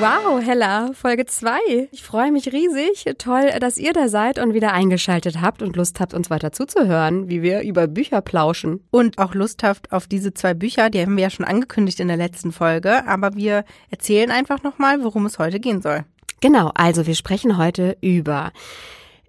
Wow, Hella, Folge 2. Ich freue mich riesig. Toll, dass ihr da seid und wieder eingeschaltet habt und Lust habt, uns weiter zuzuhören, wie wir über Bücher plauschen. Und auch Lust habt auf diese zwei Bücher, die haben wir ja schon angekündigt in der letzten Folge, aber wir erzählen einfach nochmal, worum es heute gehen soll. Genau, also wir sprechen heute über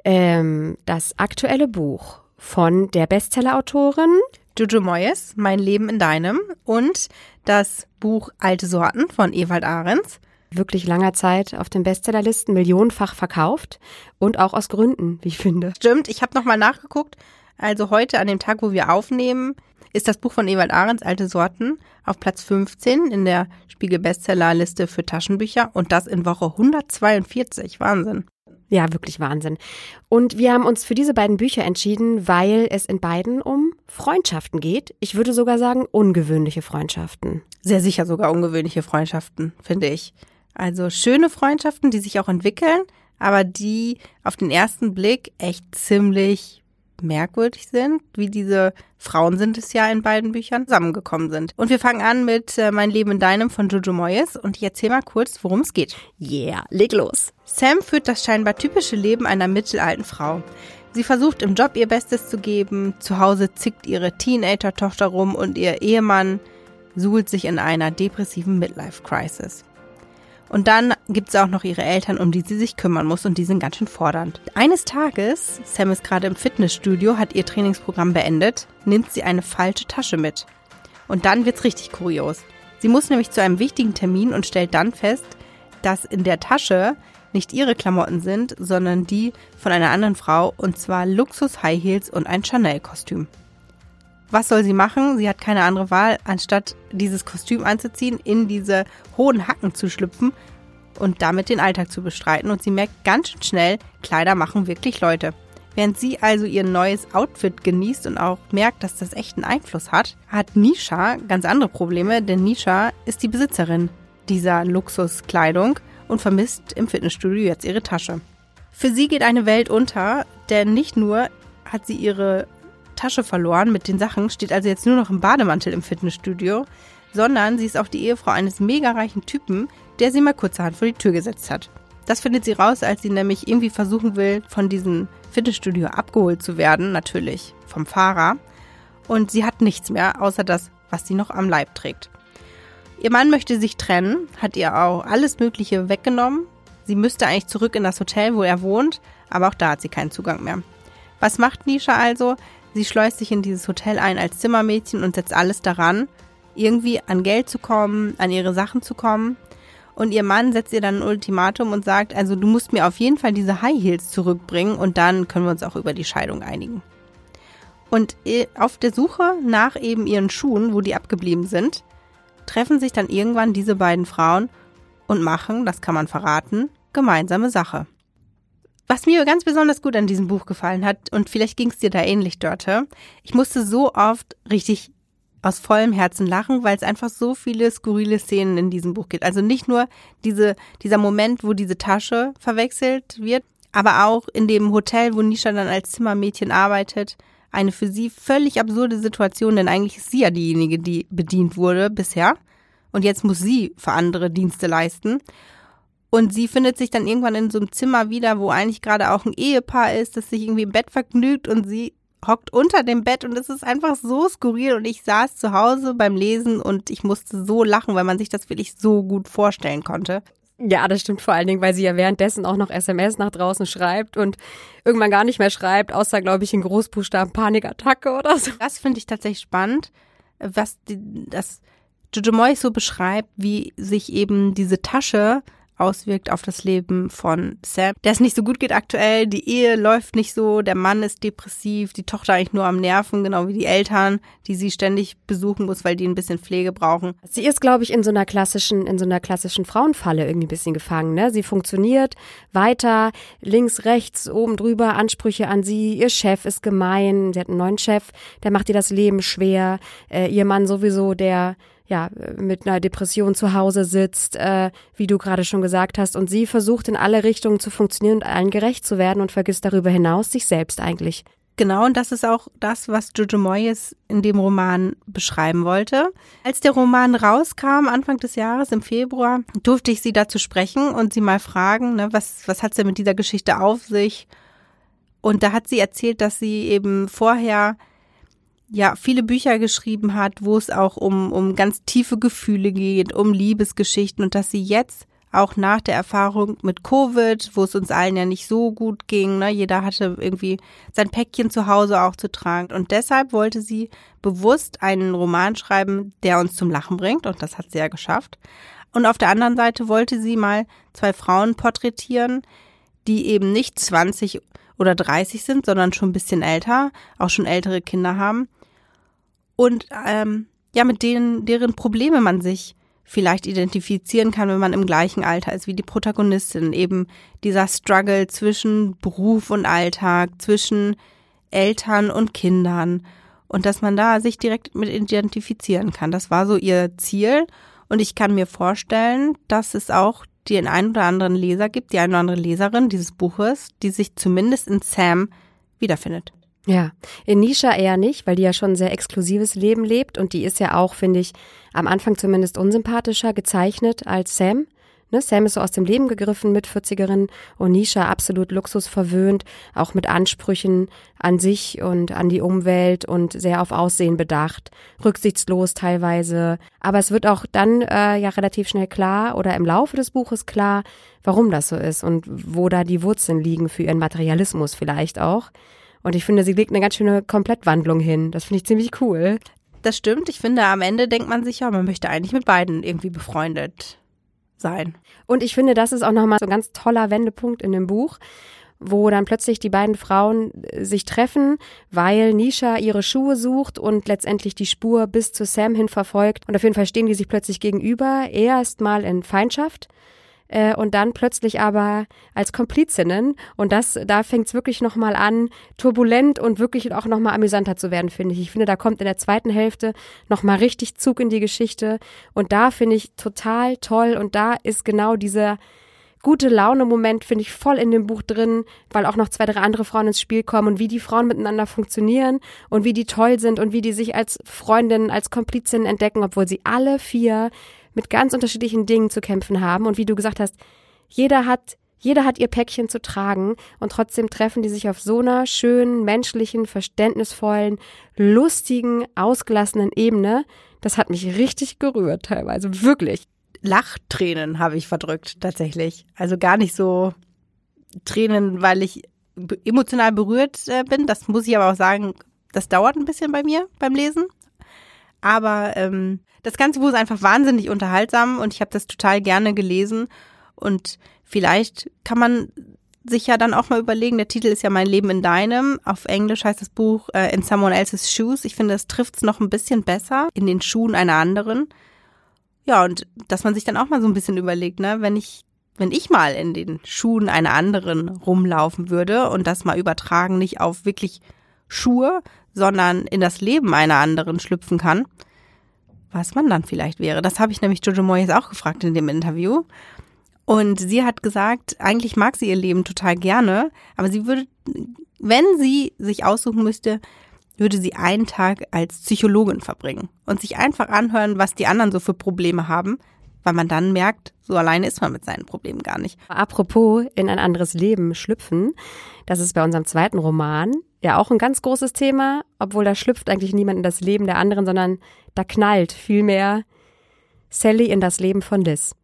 ähm, das aktuelle Buch von der Bestsellerautorin Jojo Moyes, Mein Leben in deinem und das Buch Alte Sorten von Ewald Ahrens wirklich langer Zeit auf den Bestsellerlisten millionenfach verkauft und auch aus Gründen, wie ich finde. Stimmt, ich habe nochmal nachgeguckt. Also heute an dem Tag, wo wir aufnehmen, ist das Buch von Ewald Ahrens, Alte Sorten, auf Platz 15 in der Spiegel Bestsellerliste für Taschenbücher und das in Woche 142. Wahnsinn. Ja, wirklich Wahnsinn. Und wir haben uns für diese beiden Bücher entschieden, weil es in beiden um Freundschaften geht. Ich würde sogar sagen, ungewöhnliche Freundschaften. Sehr sicher sogar ungewöhnliche Freundschaften, finde ich. Also schöne Freundschaften, die sich auch entwickeln, aber die auf den ersten Blick echt ziemlich merkwürdig sind, wie diese Frauen sind es ja in beiden Büchern zusammengekommen sind. Und wir fangen an mit äh, Mein Leben in deinem von Jojo Moyes und ich erzähle mal kurz, worum es geht. Yeah, leg los. Sam führt das scheinbar typische Leben einer mittelalten Frau. Sie versucht im Job ihr Bestes zu geben, zu Hause zickt ihre Teenager-Tochter rum und ihr Ehemann suhlt sich in einer depressiven Midlife-Crisis. Und dann gibt es auch noch ihre Eltern, um die sie sich kümmern muss und die sind ganz schön fordernd. Eines Tages, Sam ist gerade im Fitnessstudio, hat ihr Trainingsprogramm beendet, nimmt sie eine falsche Tasche mit. Und dann wird's richtig kurios. Sie muss nämlich zu einem wichtigen Termin und stellt dann fest, dass in der Tasche nicht ihre Klamotten sind, sondern die von einer anderen Frau, und zwar Luxus High Heels und ein Chanel-Kostüm. Was soll sie machen? Sie hat keine andere Wahl, anstatt dieses Kostüm anzuziehen, in diese hohen Hacken zu schlüpfen und damit den Alltag zu bestreiten. Und sie merkt ganz schnell, Kleider machen wirklich Leute. Während sie also ihr neues Outfit genießt und auch merkt, dass das echten Einfluss hat, hat Nisha ganz andere Probleme, denn Nisha ist die Besitzerin dieser Luxuskleidung und vermisst im Fitnessstudio jetzt ihre Tasche. Für sie geht eine Welt unter, denn nicht nur hat sie ihre Tasche verloren mit den Sachen, steht also jetzt nur noch im Bademantel im Fitnessstudio, sondern sie ist auch die Ehefrau eines mega reichen Typen, der sie mal kurzerhand vor die Tür gesetzt hat. Das findet sie raus, als sie nämlich irgendwie versuchen will, von diesem Fitnessstudio abgeholt zu werden, natürlich vom Fahrer. Und sie hat nichts mehr, außer das, was sie noch am Leib trägt. Ihr Mann möchte sich trennen, hat ihr auch alles Mögliche weggenommen. Sie müsste eigentlich zurück in das Hotel, wo er wohnt, aber auch da hat sie keinen Zugang mehr. Was macht Nisha also? Sie schleust sich in dieses Hotel ein als Zimmermädchen und setzt alles daran, irgendwie an Geld zu kommen, an ihre Sachen zu kommen. Und ihr Mann setzt ihr dann ein Ultimatum und sagt, also du musst mir auf jeden Fall diese High Heels zurückbringen und dann können wir uns auch über die Scheidung einigen. Und auf der Suche nach eben ihren Schuhen, wo die abgeblieben sind, treffen sich dann irgendwann diese beiden Frauen und machen, das kann man verraten, gemeinsame Sache. Was mir ganz besonders gut an diesem Buch gefallen hat, und vielleicht ging es dir da ähnlich, Dörte, ich musste so oft richtig aus vollem Herzen lachen, weil es einfach so viele skurrile Szenen in diesem Buch gibt. Also nicht nur diese, dieser Moment, wo diese Tasche verwechselt wird, aber auch in dem Hotel, wo Nisha dann als Zimmermädchen arbeitet. Eine für sie völlig absurde Situation, denn eigentlich ist sie ja diejenige, die bedient wurde bisher. Und jetzt muss sie für andere Dienste leisten. Und sie findet sich dann irgendwann in so einem Zimmer wieder, wo eigentlich gerade auch ein Ehepaar ist, das sich irgendwie im Bett vergnügt und sie hockt unter dem Bett und es ist einfach so skurril und ich saß zu Hause beim Lesen und ich musste so lachen, weil man sich das wirklich so gut vorstellen konnte. Ja, das stimmt vor allen Dingen, weil sie ja währenddessen auch noch SMS nach draußen schreibt und irgendwann gar nicht mehr schreibt, außer, glaube ich, in Großbuchstaben Panikattacke oder so. Das finde ich tatsächlich spannend, was die, das Jojo Moy so beschreibt, wie sich eben diese Tasche auswirkt auf das Leben von Sam, der es nicht so gut geht aktuell, die Ehe läuft nicht so, der Mann ist depressiv, die Tochter eigentlich nur am Nerven, genau wie die Eltern, die sie ständig besuchen muss, weil die ein bisschen Pflege brauchen. Sie ist, glaube ich, in so einer klassischen, in so einer klassischen Frauenfalle irgendwie ein bisschen gefangen, ne? Sie funktioniert weiter, links, rechts, oben drüber, Ansprüche an sie, ihr Chef ist gemein, sie hat einen neuen Chef, der macht ihr das Leben schwer, äh, ihr Mann sowieso, der ja, mit einer Depression zu Hause sitzt, äh, wie du gerade schon gesagt hast, und sie versucht in alle Richtungen zu funktionieren und allen gerecht zu werden und vergisst darüber hinaus sich selbst eigentlich. Genau, und das ist auch das, was Jojo Moyes in dem Roman beschreiben wollte. Als der Roman rauskam, Anfang des Jahres, im Februar, durfte ich sie dazu sprechen und sie mal fragen, ne, was, was hat sie mit dieser Geschichte auf sich? Und da hat sie erzählt, dass sie eben vorher ja viele Bücher geschrieben hat, wo es auch um, um ganz tiefe Gefühle geht, um Liebesgeschichten und dass sie jetzt auch nach der Erfahrung mit Covid, wo es uns allen ja nicht so gut ging, ne, jeder hatte irgendwie sein Päckchen zu Hause auch zu tragen und deshalb wollte sie bewusst einen Roman schreiben, der uns zum Lachen bringt und das hat sie ja geschafft. Und auf der anderen Seite wollte sie mal zwei Frauen porträtieren, die eben nicht 20 oder 30 sind, sondern schon ein bisschen älter, auch schon ältere Kinder haben und ähm, ja, mit denen, deren Probleme man sich vielleicht identifizieren kann, wenn man im gleichen Alter ist wie die Protagonistin. Eben dieser Struggle zwischen Beruf und Alltag, zwischen Eltern und Kindern und dass man da sich direkt mit identifizieren kann. Das war so ihr Ziel und ich kann mir vorstellen, dass es auch den einen oder anderen Leser gibt, die eine oder andere Leserin dieses Buches, die sich zumindest in Sam wiederfindet. Ja, in Nisha eher nicht, weil die ja schon ein sehr exklusives Leben lebt und die ist ja auch, finde ich, am Anfang zumindest unsympathischer gezeichnet als Sam. Ne, Sam ist so aus dem Leben gegriffen mit 40erin und Nisha absolut luxusverwöhnt, auch mit Ansprüchen an sich und an die Umwelt und sehr auf Aussehen bedacht, rücksichtslos teilweise. Aber es wird auch dann äh, ja relativ schnell klar oder im Laufe des Buches klar, warum das so ist und wo da die Wurzeln liegen für ihren Materialismus vielleicht auch. Und ich finde, sie legt eine ganz schöne Komplettwandlung hin. Das finde ich ziemlich cool. Das stimmt. Ich finde, am Ende denkt man sich ja, man möchte eigentlich mit beiden irgendwie befreundet sein. Und ich finde, das ist auch nochmal so ein ganz toller Wendepunkt in dem Buch, wo dann plötzlich die beiden Frauen äh, sich treffen, weil Nisha ihre Schuhe sucht und letztendlich die Spur bis zu Sam hin verfolgt. Und auf jeden Fall stehen die sich plötzlich gegenüber. Erst mal in Feindschaft äh, und dann plötzlich aber als Komplizinnen. Und das, da fängt es wirklich nochmal an, turbulent und wirklich auch nochmal amüsanter zu werden, finde ich. Ich finde, da kommt in der zweiten Hälfte nochmal richtig Zug in die Geschichte. Und da finde ich total toll. Und da ist genau dieser gute Laune-Moment, finde ich, voll in dem Buch drin, weil auch noch zwei, drei andere Frauen ins Spiel kommen und wie die Frauen miteinander funktionieren und wie die toll sind und wie die sich als Freundinnen, als Komplizinnen entdecken, obwohl sie alle vier mit ganz unterschiedlichen Dingen zu kämpfen haben. Und wie du gesagt hast, jeder hat, jeder hat ihr Päckchen zu tragen und trotzdem treffen die sich auf so einer schönen, menschlichen, verständnisvollen, lustigen, ausgelassenen Ebene. Das hat mich richtig gerührt teilweise, wirklich. Lachtränen habe ich verdrückt, tatsächlich. Also gar nicht so Tränen, weil ich emotional berührt äh, bin. Das muss ich aber auch sagen, das dauert ein bisschen bei mir beim Lesen. Aber ähm, das ganze Buch ist einfach wahnsinnig unterhaltsam und ich habe das total gerne gelesen. Und vielleicht kann man sich ja dann auch mal überlegen, der Titel ist ja Mein Leben in deinem. Auf Englisch heißt das Buch äh, In Someone Else's Shoes. Ich finde, das trifft es noch ein bisschen besser in den Schuhen einer anderen. Ja, und dass man sich dann auch mal so ein bisschen überlegt, ne, wenn ich, wenn ich mal in den Schuhen einer anderen rumlaufen würde und das mal übertragen, nicht auf wirklich Schuhe, sondern in das Leben einer anderen schlüpfen kann, was man dann vielleicht wäre. Das habe ich nämlich Jojo Moyes auch gefragt in dem Interview. Und sie hat gesagt, eigentlich mag sie ihr Leben total gerne, aber sie würde, wenn sie sich aussuchen müsste, würde sie einen Tag als Psychologin verbringen und sich einfach anhören, was die anderen so für Probleme haben, weil man dann merkt, so alleine ist man mit seinen Problemen gar nicht. Apropos in ein anderes Leben schlüpfen, das ist bei unserem zweiten Roman ja auch ein ganz großes Thema, obwohl da schlüpft eigentlich niemand in das Leben der anderen, sondern da knallt vielmehr Sally in das Leben von Liz.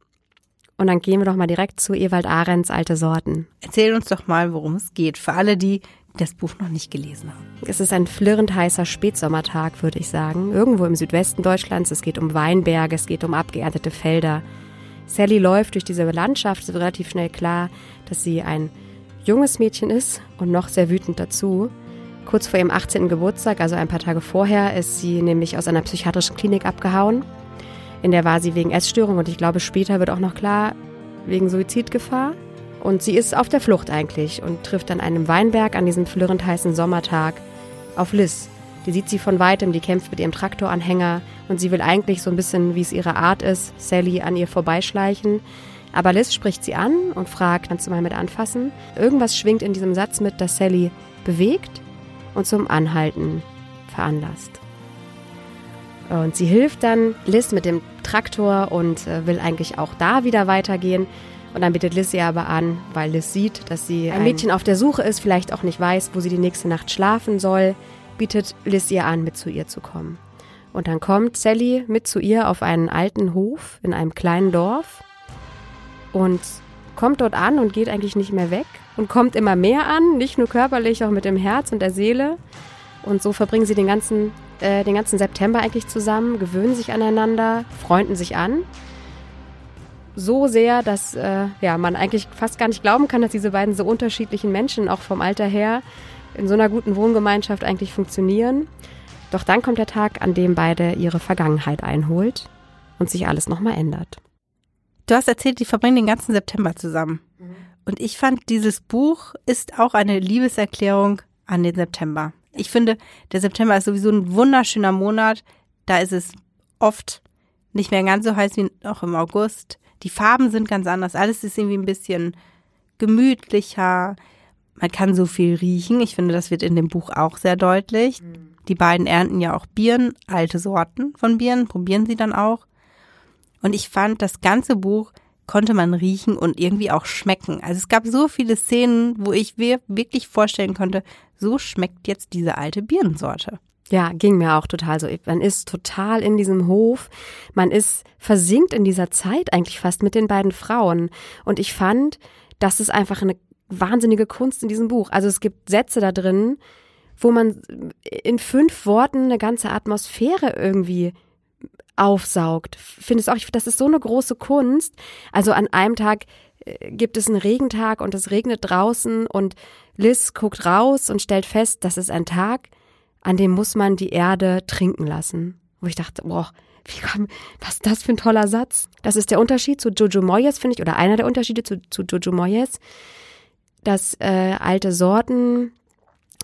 Und dann gehen wir doch mal direkt zu Ewald Ahrens Alte Sorten. Erzähl uns doch mal, worum es geht, für alle, die das Buch noch nicht gelesen haben. Es ist ein flirrend heißer Spätsommertag, würde ich sagen. Irgendwo im Südwesten Deutschlands. Es geht um Weinberge, es geht um abgeerntete Felder. Sally läuft durch diese Landschaft, es wird relativ schnell klar, dass sie ein junges Mädchen ist und noch sehr wütend dazu. Kurz vor ihrem 18. Geburtstag, also ein paar Tage vorher, ist sie nämlich aus einer psychiatrischen Klinik abgehauen. In der war sie wegen Essstörung und ich glaube, später wird auch noch klar, wegen Suizidgefahr. Und sie ist auf der Flucht eigentlich und trifft an einem Weinberg an diesem flirrend heißen Sommertag auf Liz, Die sieht sie von weitem, die kämpft mit ihrem Traktoranhänger und sie will eigentlich so ein bisschen, wie es ihre Art ist, Sally an ihr vorbeischleichen. Aber Liz spricht sie an und fragt, kannst du mal mit anfassen? Irgendwas schwingt in diesem Satz mit, dass Sally bewegt und zum Anhalten veranlasst. Und sie hilft dann Liz mit dem Traktor und äh, will eigentlich auch da wieder weitergehen. Und dann bittet Liz sie aber an, weil Liz sieht, dass sie ein Mädchen auf der Suche ist, vielleicht auch nicht weiß, wo sie die nächste Nacht schlafen soll, bietet Liz ihr an, mit zu ihr zu kommen. Und dann kommt Sally mit zu ihr auf einen alten Hof in einem kleinen Dorf und kommt dort an und geht eigentlich nicht mehr weg und kommt immer mehr an, nicht nur körperlich, auch mit dem Herz und der Seele. Und so verbringen sie den ganzen äh, den ganzen September eigentlich zusammen, gewöhnen sich aneinander, freunden sich an. So sehr, dass äh, ja, man eigentlich fast gar nicht glauben kann, dass diese beiden so unterschiedlichen Menschen auch vom Alter her in so einer guten Wohngemeinschaft eigentlich funktionieren. Doch dann kommt der Tag, an dem beide ihre Vergangenheit einholt und sich alles nochmal ändert. Du hast erzählt, die verbringen den ganzen September zusammen. Mhm. Und ich fand, dieses Buch ist auch eine Liebeserklärung an den September. Ich finde, der September ist sowieso ein wunderschöner Monat. Da ist es oft nicht mehr ganz so heiß wie noch im August. Die Farben sind ganz anders. Alles ist irgendwie ein bisschen gemütlicher. Man kann so viel riechen. Ich finde, das wird in dem Buch auch sehr deutlich. Mhm. Die beiden ernten ja auch Bieren, alte Sorten von Bieren, probieren sie dann auch. Und ich fand, das ganze Buch konnte man riechen und irgendwie auch schmecken. Also es gab so viele Szenen, wo ich mir wirklich vorstellen konnte, so schmeckt jetzt diese alte Birnensorte. Ja, ging mir auch total so. Man ist total in diesem Hof. Man ist versinkt in dieser Zeit eigentlich fast mit den beiden Frauen. Und ich fand, das ist einfach eine wahnsinnige Kunst in diesem Buch. Also es gibt Sätze da drin, wo man in fünf Worten eine ganze Atmosphäre irgendwie aufsaugt. Findest auch, das ist so eine große Kunst. Also an einem Tag äh, gibt es einen Regentag und es regnet draußen und Liz guckt raus und stellt fest, das ist ein Tag, an dem muss man die Erde trinken lassen. Wo ich dachte, boah, wie komm, was ist das für ein toller Satz? Das ist der Unterschied zu Jojo Moyes, finde ich, oder einer der Unterschiede zu, zu Jojo Moyes, dass äh, alte Sorten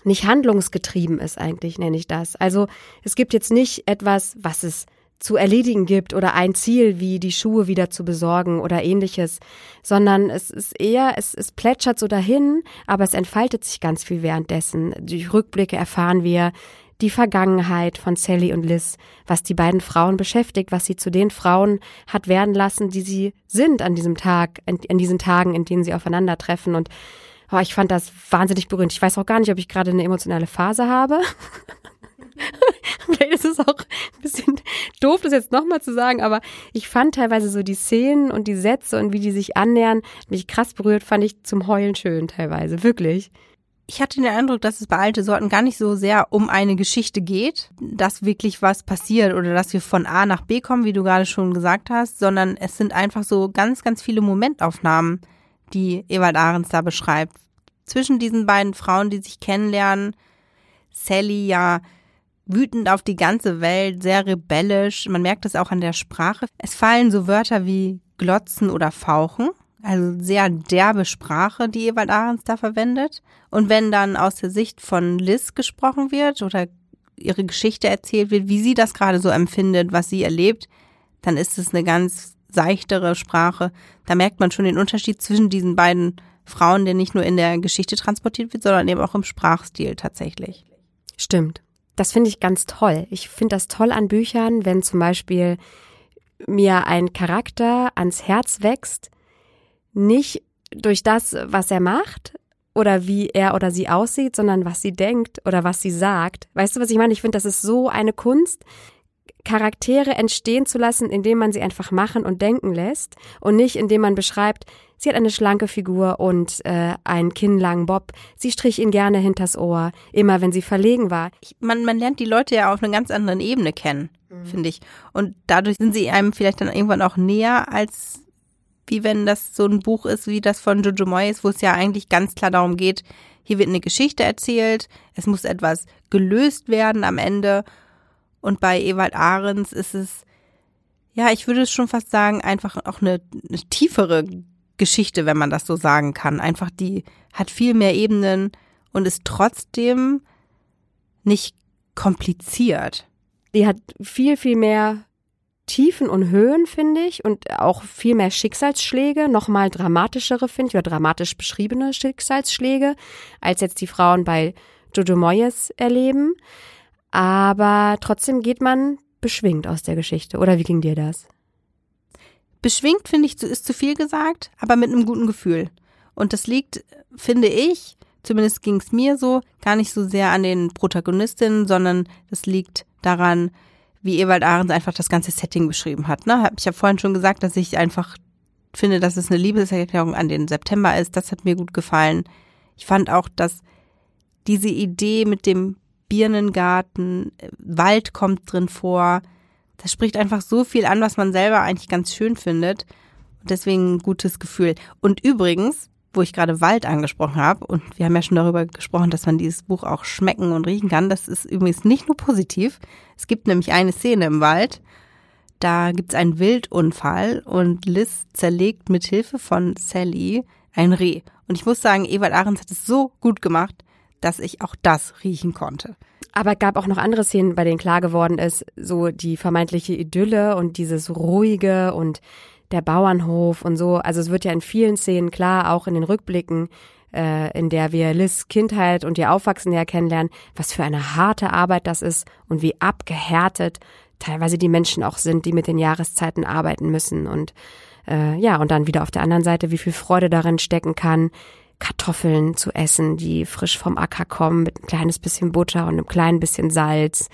nicht handlungsgetrieben ist eigentlich, nenne ich das. Also es gibt jetzt nicht etwas, was es zu erledigen gibt oder ein Ziel wie die Schuhe wieder zu besorgen oder ähnliches, sondern es ist eher, es, es plätschert so dahin, aber es entfaltet sich ganz viel währenddessen. Durch Rückblicke erfahren wir die Vergangenheit von Sally und Liz, was die beiden Frauen beschäftigt, was sie zu den Frauen hat werden lassen, die sie sind an diesem Tag, an, an diesen Tagen, in denen sie aufeinandertreffen und ich fand das wahnsinnig berührend. Ich weiß auch gar nicht, ob ich gerade eine emotionale Phase habe. Vielleicht ist es auch ein bisschen doof, das jetzt nochmal zu sagen, aber ich fand teilweise so die Szenen und die Sätze und wie die sich annähern, mich krass berührt, fand ich zum Heulen schön teilweise, wirklich. Ich hatte den Eindruck, dass es bei alte Sorten gar nicht so sehr um eine Geschichte geht, dass wirklich was passiert oder dass wir von A nach B kommen, wie du gerade schon gesagt hast, sondern es sind einfach so ganz, ganz viele Momentaufnahmen, die Ewald Ahrens da beschreibt. Zwischen diesen beiden Frauen, die sich kennenlernen, Sally ja wütend auf die ganze Welt, sehr rebellisch. Man merkt es auch an der Sprache. Es fallen so Wörter wie glotzen oder fauchen. Also sehr derbe Sprache, die Ewald Ahrens da verwendet. Und wenn dann aus der Sicht von Liz gesprochen wird oder ihre Geschichte erzählt wird, wie sie das gerade so empfindet, was sie erlebt, dann ist es eine ganz seichtere Sprache. Da merkt man schon den Unterschied zwischen diesen beiden Frauen, der nicht nur in der Geschichte transportiert wird, sondern eben auch im Sprachstil tatsächlich. Stimmt. Das finde ich ganz toll. Ich finde das toll an Büchern, wenn zum Beispiel mir ein Charakter ans Herz wächst, nicht durch das, was er macht oder wie er oder sie aussieht, sondern was sie denkt oder was sie sagt. Weißt du, was ich meine? Ich finde, das ist so eine Kunst, Charaktere entstehen zu lassen, indem man sie einfach machen und denken lässt und nicht indem man beschreibt, sie hat eine schlanke Figur und äh, einen kinnlangen Bob. Sie strich ihn gerne hinters Ohr, immer wenn sie verlegen war. Man, man lernt die Leute ja auf einer ganz anderen Ebene kennen, mhm. finde ich. Und dadurch sind sie einem vielleicht dann irgendwann auch näher, als wie wenn das so ein Buch ist wie das von Jojo Moyes, wo es ja eigentlich ganz klar darum geht, hier wird eine Geschichte erzählt, es muss etwas gelöst werden am Ende und bei Ewald Ahrens ist es, ja, ich würde es schon fast sagen, einfach auch eine, eine tiefere Geschichte, wenn man das so sagen kann. Einfach die hat viel mehr Ebenen und ist trotzdem nicht kompliziert. Die hat viel, viel mehr Tiefen und Höhen, finde ich, und auch viel mehr Schicksalsschläge, nochmal dramatischere, finde ich, oder dramatisch beschriebene Schicksalsschläge, als jetzt die Frauen bei Jojo Moyes erleben. Aber trotzdem geht man beschwingt aus der Geschichte. Oder wie ging dir das? Beschwingt, finde ich, ist zu viel gesagt, aber mit einem guten Gefühl. Und das liegt, finde ich, zumindest ging es mir so, gar nicht so sehr an den Protagonistinnen, sondern das liegt daran, wie Ewald Ahrens einfach das ganze Setting beschrieben hat. Ne? Ich habe vorhin schon gesagt, dass ich einfach finde, dass es eine Liebeserklärung an den September ist. Das hat mir gut gefallen. Ich fand auch, dass diese Idee mit dem Birnengarten, äh, Wald kommt drin vor, das spricht einfach so viel an, was man selber eigentlich ganz schön findet. deswegen ein gutes Gefühl. Und übrigens, wo ich gerade Wald angesprochen habe, und wir haben ja schon darüber gesprochen, dass man dieses Buch auch schmecken und riechen kann, das ist übrigens nicht nur positiv. Es gibt nämlich eine Szene im Wald, da gibt es einen Wildunfall und Liz zerlegt mit Hilfe von Sally ein Reh. Und ich muss sagen, Ewald Ahrens hat es so gut gemacht, dass ich auch das riechen konnte. Aber es gab auch noch andere Szenen, bei denen klar geworden ist, so die vermeintliche Idylle und dieses ruhige und der Bauernhof und so. Also es wird ja in vielen Szenen klar, auch in den Rückblicken, äh, in der wir Liz Kindheit und ihr Aufwachsen ja kennenlernen, was für eine harte Arbeit das ist und wie abgehärtet teilweise die Menschen auch sind, die mit den Jahreszeiten arbeiten müssen und äh, ja, und dann wieder auf der anderen Seite, wie viel Freude darin stecken kann, Kartoffeln zu essen, die frisch vom Acker kommen, mit ein kleines bisschen Butter und einem kleinen bisschen Salz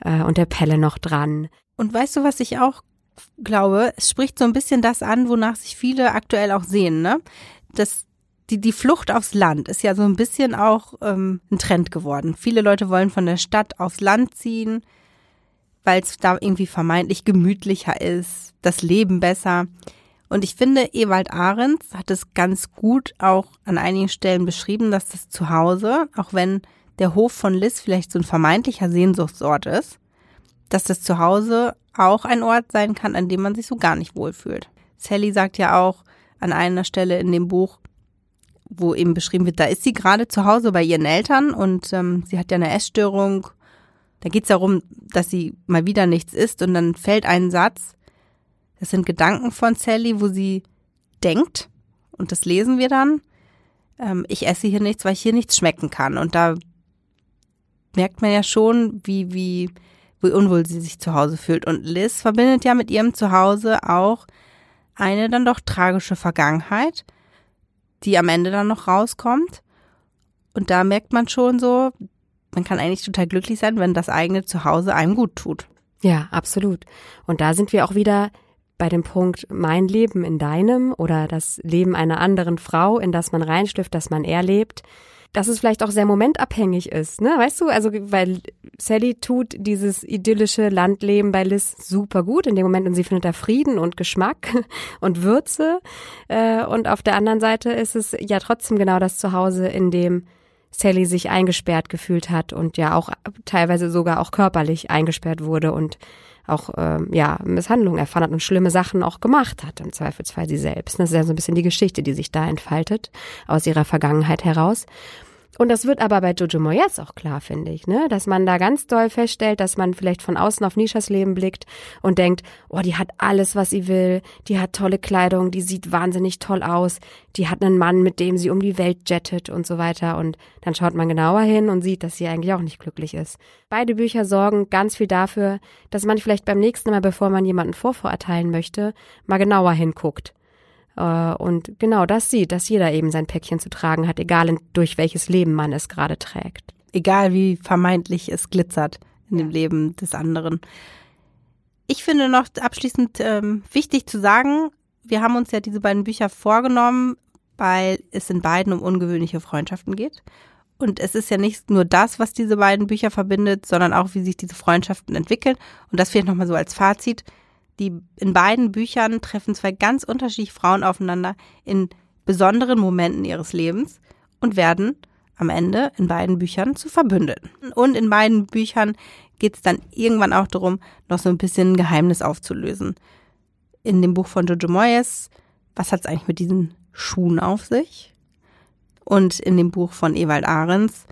äh, und der Pelle noch dran. Und weißt du, was ich auch glaube, es spricht so ein bisschen das an, wonach sich viele aktuell auch sehen, ne? Das die, die Flucht aufs Land ist ja so ein bisschen auch ähm, ein Trend geworden. Viele Leute wollen von der Stadt aufs Land ziehen, weil es da irgendwie vermeintlich gemütlicher ist, das Leben besser. Und ich finde, Ewald Ahrens hat es ganz gut auch an einigen Stellen beschrieben, dass das Zuhause, auch wenn der Hof von Liz vielleicht so ein vermeintlicher Sehnsuchtsort ist, dass das Zuhause auch ein Ort sein kann, an dem man sich so gar nicht wohlfühlt. Sally sagt ja auch an einer Stelle in dem Buch, wo eben beschrieben wird, da ist sie gerade zu Hause bei ihren Eltern und ähm, sie hat ja eine Essstörung. Da geht es darum, dass sie mal wieder nichts isst und dann fällt ein Satz. Das sind Gedanken von Sally, wo sie denkt und das lesen wir dann. Ähm, ich esse hier nichts, weil ich hier nichts schmecken kann. Und da merkt man ja schon, wie, wie wie unwohl sie sich zu Hause fühlt. Und Liz verbindet ja mit ihrem Zuhause auch eine dann doch tragische Vergangenheit, die am Ende dann noch rauskommt. Und da merkt man schon so, man kann eigentlich total glücklich sein, wenn das eigene Zuhause einem gut tut. Ja, absolut. Und da sind wir auch wieder bei dem Punkt mein Leben in deinem oder das Leben einer anderen Frau, in das man reinschlüpft, das man erlebt dass es vielleicht auch sehr momentabhängig ist, ne? Weißt du, also weil Sally tut dieses idyllische Landleben bei Liz super gut in dem Moment und sie findet da Frieden und Geschmack und Würze. Äh, und auf der anderen Seite ist es ja trotzdem genau das Zuhause, in dem Sally sich eingesperrt gefühlt hat und ja auch teilweise sogar auch körperlich eingesperrt wurde und auch ähm, ja Misshandlungen erfahren hat und schlimme Sachen auch gemacht hat, im Zweifelsfall sie selbst. Das ist ja so ein bisschen die Geschichte, die sich da entfaltet aus ihrer Vergangenheit heraus. Und das wird aber bei Jojo Moyes auch klar, finde ich, ne? Dass man da ganz doll feststellt, dass man vielleicht von außen auf Nishas Leben blickt und denkt, oh, die hat alles, was sie will, die hat tolle Kleidung, die sieht wahnsinnig toll aus, die hat einen Mann, mit dem sie um die Welt jettet und so weiter. Und dann schaut man genauer hin und sieht, dass sie eigentlich auch nicht glücklich ist. Beide Bücher sorgen ganz viel dafür, dass man vielleicht beim nächsten Mal, bevor man jemanden vorvorurteilen möchte, mal genauer hinguckt und genau das sieht, dass jeder eben sein Päckchen zu tragen hat, egal in, durch welches Leben man es gerade trägt. Egal wie vermeintlich es glitzert in ja. dem Leben des anderen. Ich finde noch abschließend ähm, wichtig zu sagen, wir haben uns ja diese beiden Bücher vorgenommen, weil es in beiden um ungewöhnliche Freundschaften geht. Und es ist ja nicht nur das, was diese beiden Bücher verbindet, sondern auch, wie sich diese Freundschaften entwickeln. Und das vielleicht nochmal so als Fazit die in beiden Büchern treffen zwei ganz unterschiedliche Frauen aufeinander in besonderen Momenten ihres Lebens und werden am Ende in beiden Büchern zu Verbündeten. Und in beiden Büchern geht es dann irgendwann auch darum, noch so ein bisschen ein Geheimnis aufzulösen. In dem Buch von Jojo Moyes, was hat es eigentlich mit diesen Schuhen auf sich? Und in dem Buch von Ewald Ahrens,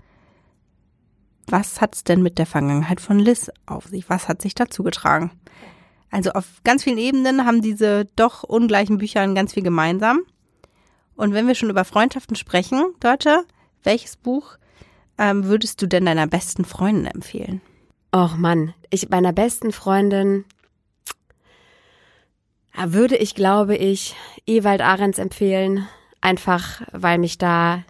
was hat's denn mit der Vergangenheit von Liz auf sich? Was hat sich dazu getragen? Also auf ganz vielen Ebenen haben diese doch ungleichen Bücher ganz viel gemeinsam. Und wenn wir schon über Freundschaften sprechen, Deutsche, welches Buch ähm, würdest du denn deiner besten Freundin empfehlen? Och Mann, ich meiner besten Freundin würde ich, glaube ich, Ewald Ahrens empfehlen, einfach weil mich da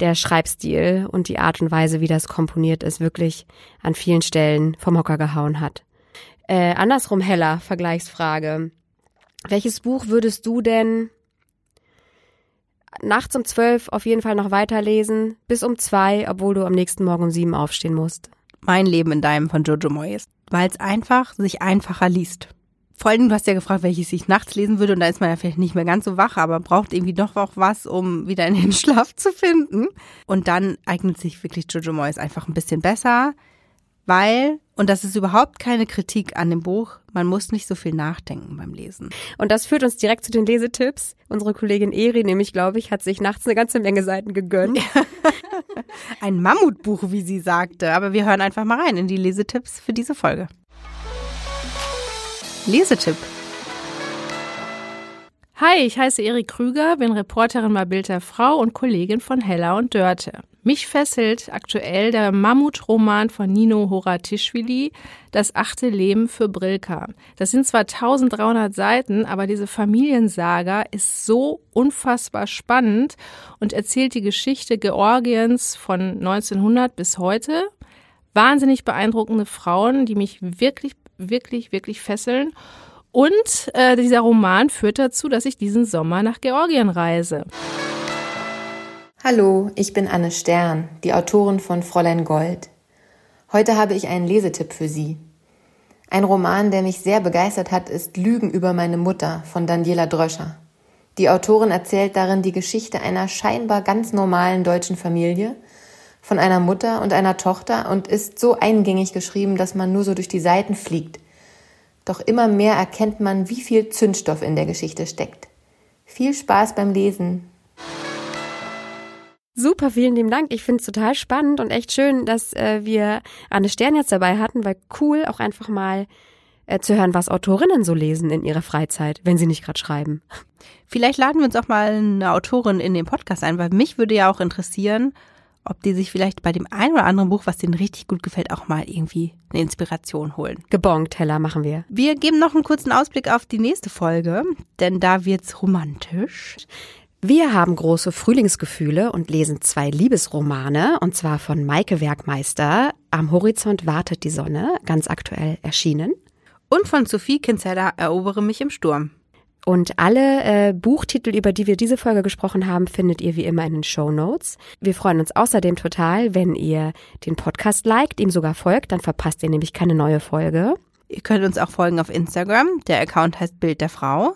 der Schreibstil und die Art und Weise, wie das komponiert ist, wirklich an vielen Stellen vom Hocker gehauen hat. Äh, andersrum heller, Vergleichsfrage. Welches Buch würdest du denn nachts um zwölf auf jeden Fall noch weiterlesen, bis um zwei, obwohl du am nächsten Morgen um sieben aufstehen musst? Mein Leben in deinem von Jojo Moyes. Weil es einfach sich einfacher liest. Vor allem, du hast ja gefragt, welches ich nachts lesen würde und da ist man ja vielleicht nicht mehr ganz so wach, aber braucht irgendwie doch auch was, um wieder in den Schlaf zu finden. Und dann eignet sich wirklich Jojo Moyes einfach ein bisschen besser, weil, und das ist überhaupt keine Kritik an dem Buch, man muss nicht so viel nachdenken beim Lesen. Und das führt uns direkt zu den Lesetipps. Unsere Kollegin Eri, nämlich, glaube ich, hat sich nachts eine ganze Menge Seiten gegönnt. Ein Mammutbuch, wie sie sagte. Aber wir hören einfach mal rein in die Lesetipps für diese Folge. Lesetipp. Hi, ich heiße Erik Krüger, bin Reporterin bei Bild der Frau und Kollegin von Hella und Dörte. Mich fesselt aktuell der Mammutroman von Nino Horatischvili, Das achte Leben für Brilka. Das sind zwar 1300 Seiten, aber diese Familiensaga ist so unfassbar spannend und erzählt die Geschichte Georgiens von 1900 bis heute. Wahnsinnig beeindruckende Frauen, die mich wirklich wirklich, wirklich fesseln. Und äh, dieser Roman führt dazu, dass ich diesen Sommer nach Georgien reise. Hallo, ich bin Anne Stern, die Autorin von Fräulein Gold. Heute habe ich einen Lesetipp für Sie. Ein Roman, der mich sehr begeistert hat, ist Lügen über meine Mutter von Daniela Dröscher. Die Autorin erzählt darin die Geschichte einer scheinbar ganz normalen deutschen Familie, von einer Mutter und einer Tochter und ist so eingängig geschrieben, dass man nur so durch die Seiten fliegt. Doch immer mehr erkennt man, wie viel Zündstoff in der Geschichte steckt. Viel Spaß beim Lesen. Super, vielen lieben Dank. Ich finde es total spannend und echt schön, dass äh, wir Anne Stern jetzt dabei hatten, weil cool auch einfach mal äh, zu hören, was Autorinnen so lesen in ihrer Freizeit, wenn sie nicht gerade schreiben. Vielleicht laden wir uns auch mal eine Autorin in den Podcast ein, weil mich würde ja auch interessieren, ob die sich vielleicht bei dem einen oder anderen Buch, was denen richtig gut gefällt, auch mal irgendwie eine Inspiration holen. Gebongt, Teller machen wir. Wir geben noch einen kurzen Ausblick auf die nächste Folge, denn da wird's romantisch. Wir haben große Frühlingsgefühle und lesen zwei Liebesromane, und zwar von Maike Werkmeister. Am Horizont wartet die Sonne, ganz aktuell erschienen. Und von Sophie Kinsella, Erobere mich im Sturm. Und alle äh, Buchtitel, über die wir diese Folge gesprochen haben, findet ihr wie immer in den Show Notes. Wir freuen uns außerdem total, wenn ihr den Podcast liked, ihm sogar folgt, dann verpasst ihr nämlich keine neue Folge. Ihr könnt uns auch folgen auf Instagram. Der Account heißt Bild der Frau.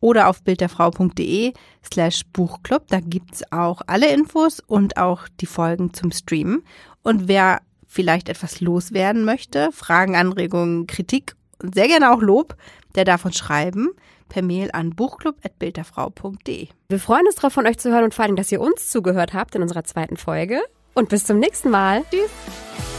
Oder auf bildderfrau.de slash Buchclub. Da gibt's auch alle Infos und auch die Folgen zum Streamen. Und wer vielleicht etwas loswerden möchte, Fragen, Anregungen, Kritik und sehr gerne auch Lob, der darf uns schreiben per Mail an buchclub.bildderfrau.de. Wir freuen uns darauf, von euch zu hören und vor allem, dass ihr uns zugehört habt in unserer zweiten Folge. Und bis zum nächsten Mal. Tschüss.